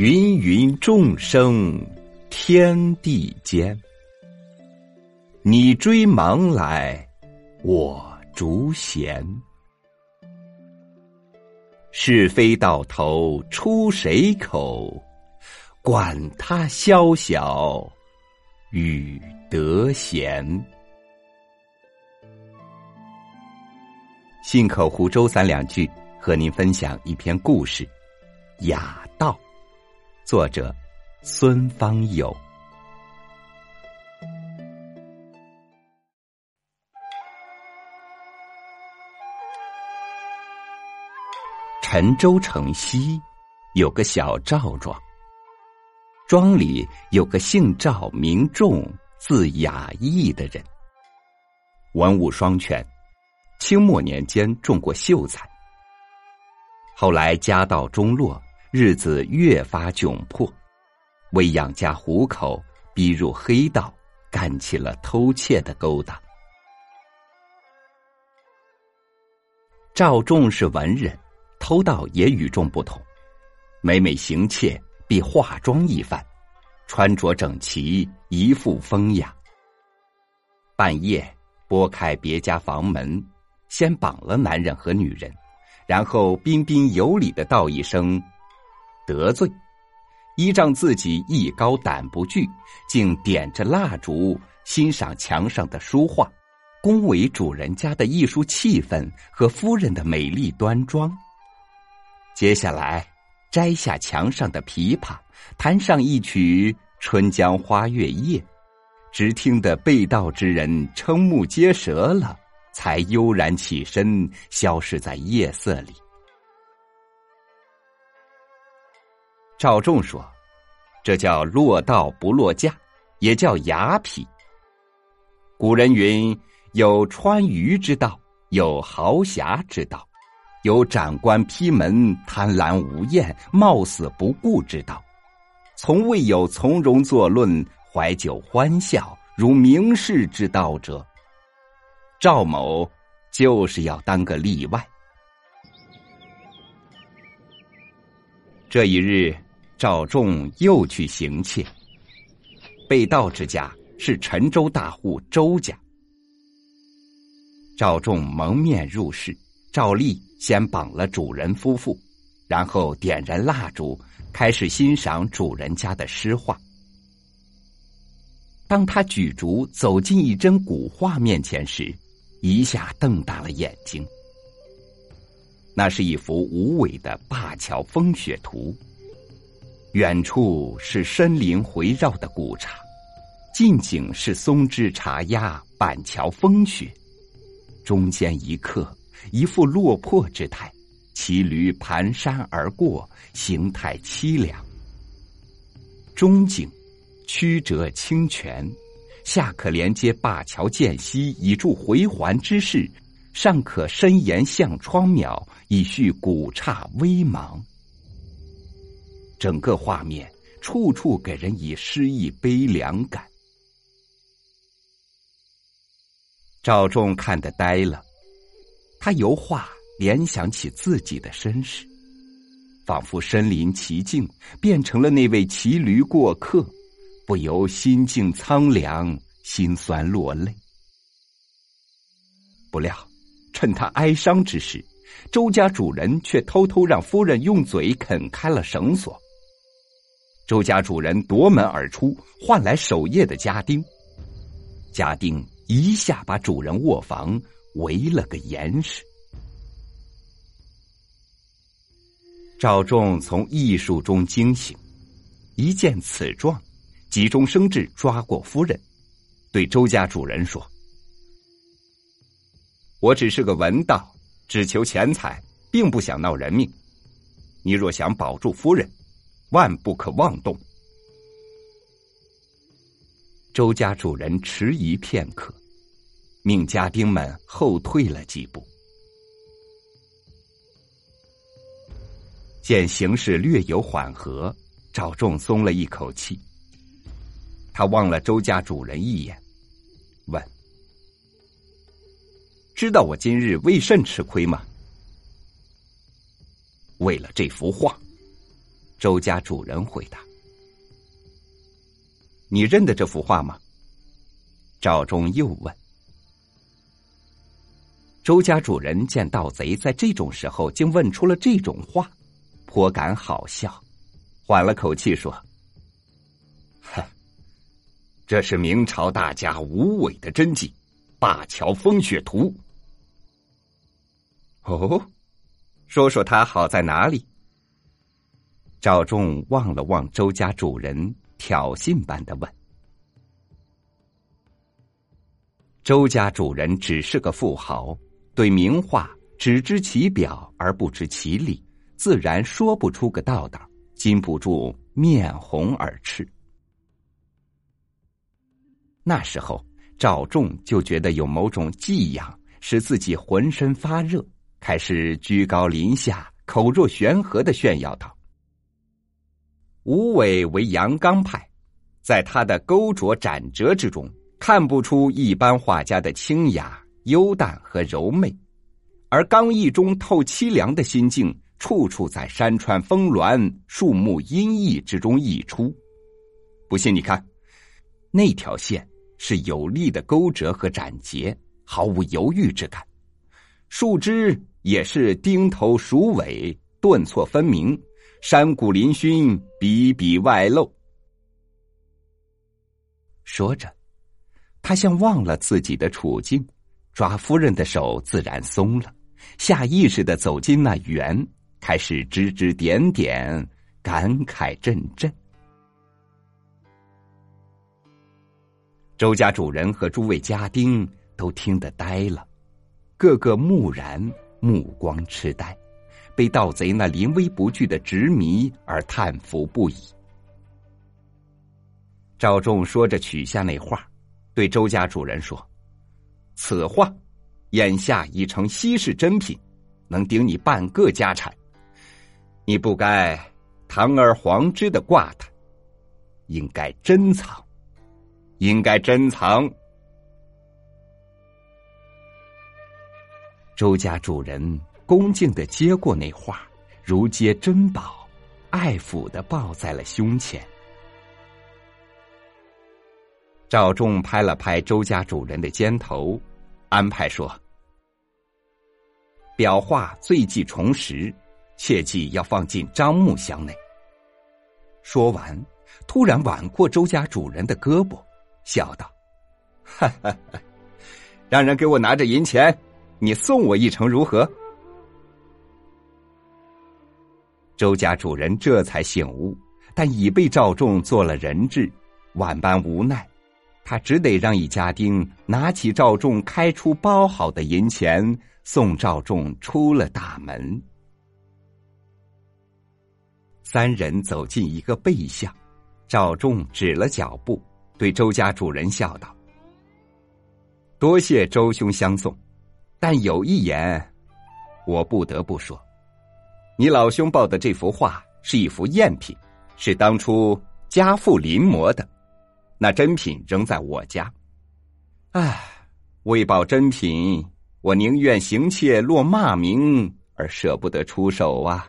芸芸众生，天地间。你追忙来，我逐闲。是非到头出谁口？管他宵小与得闲。信口胡诌三两句，和您分享一篇故事，《雅道》。作者孙方友。陈州城西有个小赵庄，庄里有个姓赵、名仲、字雅义的人，文武双全，清末年间中过秀才，后来家道中落。日子越发窘迫，为养家糊口，逼入黑道，干起了偷窃的勾当。赵仲是文人，偷盗也与众不同。每每行窃，必化妆一番，穿着整齐，一副风雅。半夜拨开别家房门，先绑了男人和女人，然后彬彬有礼的道一声。得罪，依仗自己艺高胆不惧，竟点着蜡烛欣赏墙上的书画，恭维主人家的艺术气氛和夫人的美丽端庄。接下来，摘下墙上的琵琶，弹上一曲《春江花月夜》，只听得被盗之人瞠目结舌了，才悠然起身，消失在夜色里。赵仲说：“这叫落道不落架，也叫雅痞。古人云：有穿鱼之道，有豪侠之道，有斩官劈门、贪婪无厌、冒死不顾之道，从未有从容作论、怀酒欢笑如名士之道者。赵某就是要当个例外。这一日。”赵仲又去行窃，被盗之家是陈州大户周家。赵仲蒙面入室，照例先绑了主人夫妇，然后点燃蜡烛，开始欣赏主人家的诗画。当他举烛走进一帧古画面前时，一下瞪大了眼睛。那是一幅无尾的灞桥风雪图。远处是森林回绕的古刹，近景是松枝茶鸦、板桥风雪，中间一刻一副落魄之态，骑驴蹒跚而过，形态凄凉。中景曲折清泉，下可连接灞桥涧溪以助回环之势，上可伸延向窗渺以续古刹微茫。整个画面处处给人以诗意悲凉感。赵仲看得呆了，他由画联想起自己的身世，仿佛身临其境，变成了那位骑驴过客，不由心境苍凉，心酸落泪。不料，趁他哀伤之时，周家主人却偷偷让夫人用嘴啃开了绳索。周家主人夺门而出，换来守夜的家丁。家丁一下把主人卧房围了个严实。赵仲从艺术中惊醒，一见此状，急中生智，抓过夫人，对周家主人说：“我只是个文道，只求钱财，并不想闹人命。你若想保住夫人。”万不可妄动。周家主人迟疑片刻，命家丁们后退了几步。见形势略有缓和，赵仲松了一口气。他望了周家主人一眼，问：“知道我今日为甚吃亏吗？”为了这幅画。周家主人回答：“你认得这幅画吗？”赵忠又问。周家主人见盗贼在这种时候竟问出了这种话，颇感好笑，缓了口气说：“哼，这是明朝大家吴伟的真迹《灞桥风雪图》。哦，说说它好在哪里？”赵仲望了望周家主人，挑衅般的问：“周家主人只是个富豪。”对名画只知其表而不知其里，自然说不出个道道，禁不住面红耳赤。那时候赵仲就觉得有某种寄养，使自己浑身发热，开始居高临下、口若悬河的炫耀道：“吴伟为阳刚派，在他的勾琢斩折之中，看不出一般画家的清雅。”幽淡和柔媚，而刚毅中透凄凉的心境，处处在山川峰峦、树木阴翳之中溢出。不信你看，那条线是有力的勾折和斩截，毫无犹豫之感；树枝也是钉头鼠尾，顿挫分明，山谷嶙峋，笔笔外露。说着，他像忘了自己的处境。抓夫人的手自然松了，下意识的走进那园，开始指指点点，感慨阵阵。周家主人和诸位家丁都听得呆了，个个木然，目光痴呆，被盗贼那临危不惧的执迷而叹服不已。赵仲说着取下那画，对周家主人说。此画，眼下已成稀世珍品，能顶你半个家产。你不该堂而皇之的挂它，应该珍藏，应该珍藏。周家主人恭敬的接过那画，如接珍宝，爱抚的抱在了胸前。赵仲拍了拍周家主人的肩头。安排说：“裱画最忌重石，切记要放进樟木箱内。”说完，突然挽过周家主人的胳膊，笑道：“哈哈哈，让人给我拿着银钱，你送我一程如何？”周家主人这才醒悟，但已被赵仲做了人质，万般无奈。他只得让一家丁拿起赵仲开出包好的银钱，送赵仲出了大门。三人走进一个背巷，赵仲止了脚步，对周家主人笑道：“多谢周兄相送，但有一言，我不得不说，你老兄抱的这幅画是一幅赝品，是当初家父临摹的。”那真品仍在我家，唉，为保真品，我宁愿行窃落骂名，而舍不得出手啊。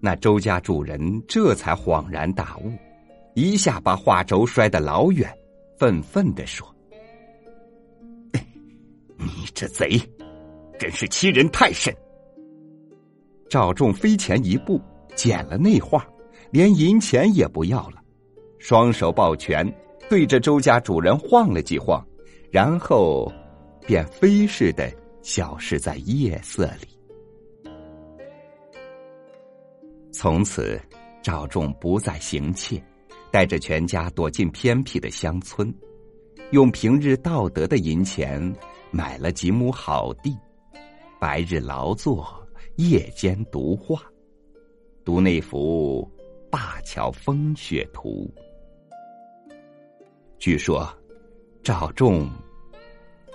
那周家主人这才恍然大悟，一下把画轴摔得老远，愤愤的说：“ 你这贼，真是欺人太甚！”赵仲飞前一步，捡了那画。连银钱也不要了，双手抱拳，对着周家主人晃了几晃，然后便飞似的消失在夜色里。从此，赵仲不再行窃，带着全家躲进偏僻的乡村，用平日道德的银钱买了几亩好地，白日劳作，夜间读画，读那幅。《灞桥风雪图》，据说赵仲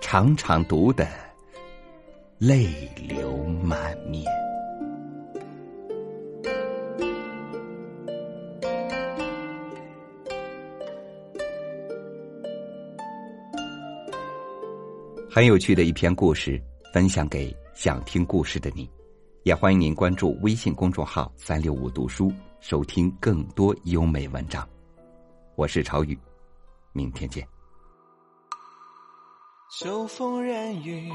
常常读得泪流满面。很有趣的一篇故事，分享给想听故事的你。也欢迎您关注微信公众号“三六五读书”，收听更多优美文章。我是朝雨，明天见。秋风染雨，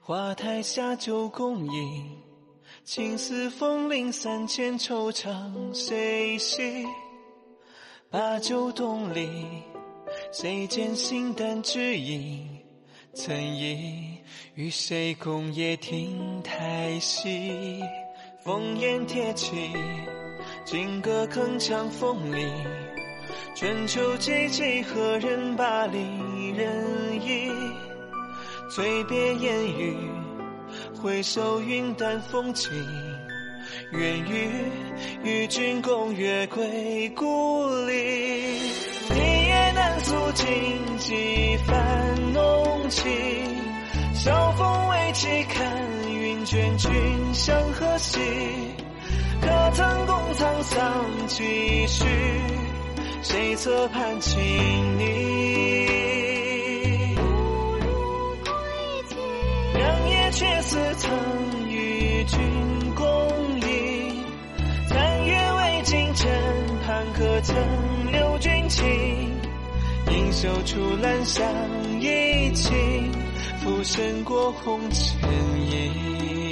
花台下酒共饮，青丝风铃三千，惆怅谁系？把酒东篱，谁见形单只影？曾忆与谁共夜听台戏？烽烟铁骑，金戈铿锵风里。春秋几季，何人把离人忆？醉别烟雨，回首云淡风轻。愿与与君共月归故里。诉尽几番浓情。晓风未起，看云卷，君向何兮？可曾共沧桑几许？谁侧畔轻昵？良夜却似曾与君共饮。残月未尽，枕畔可曾留君情？映袖处，兰香一起，浮生过红尘影。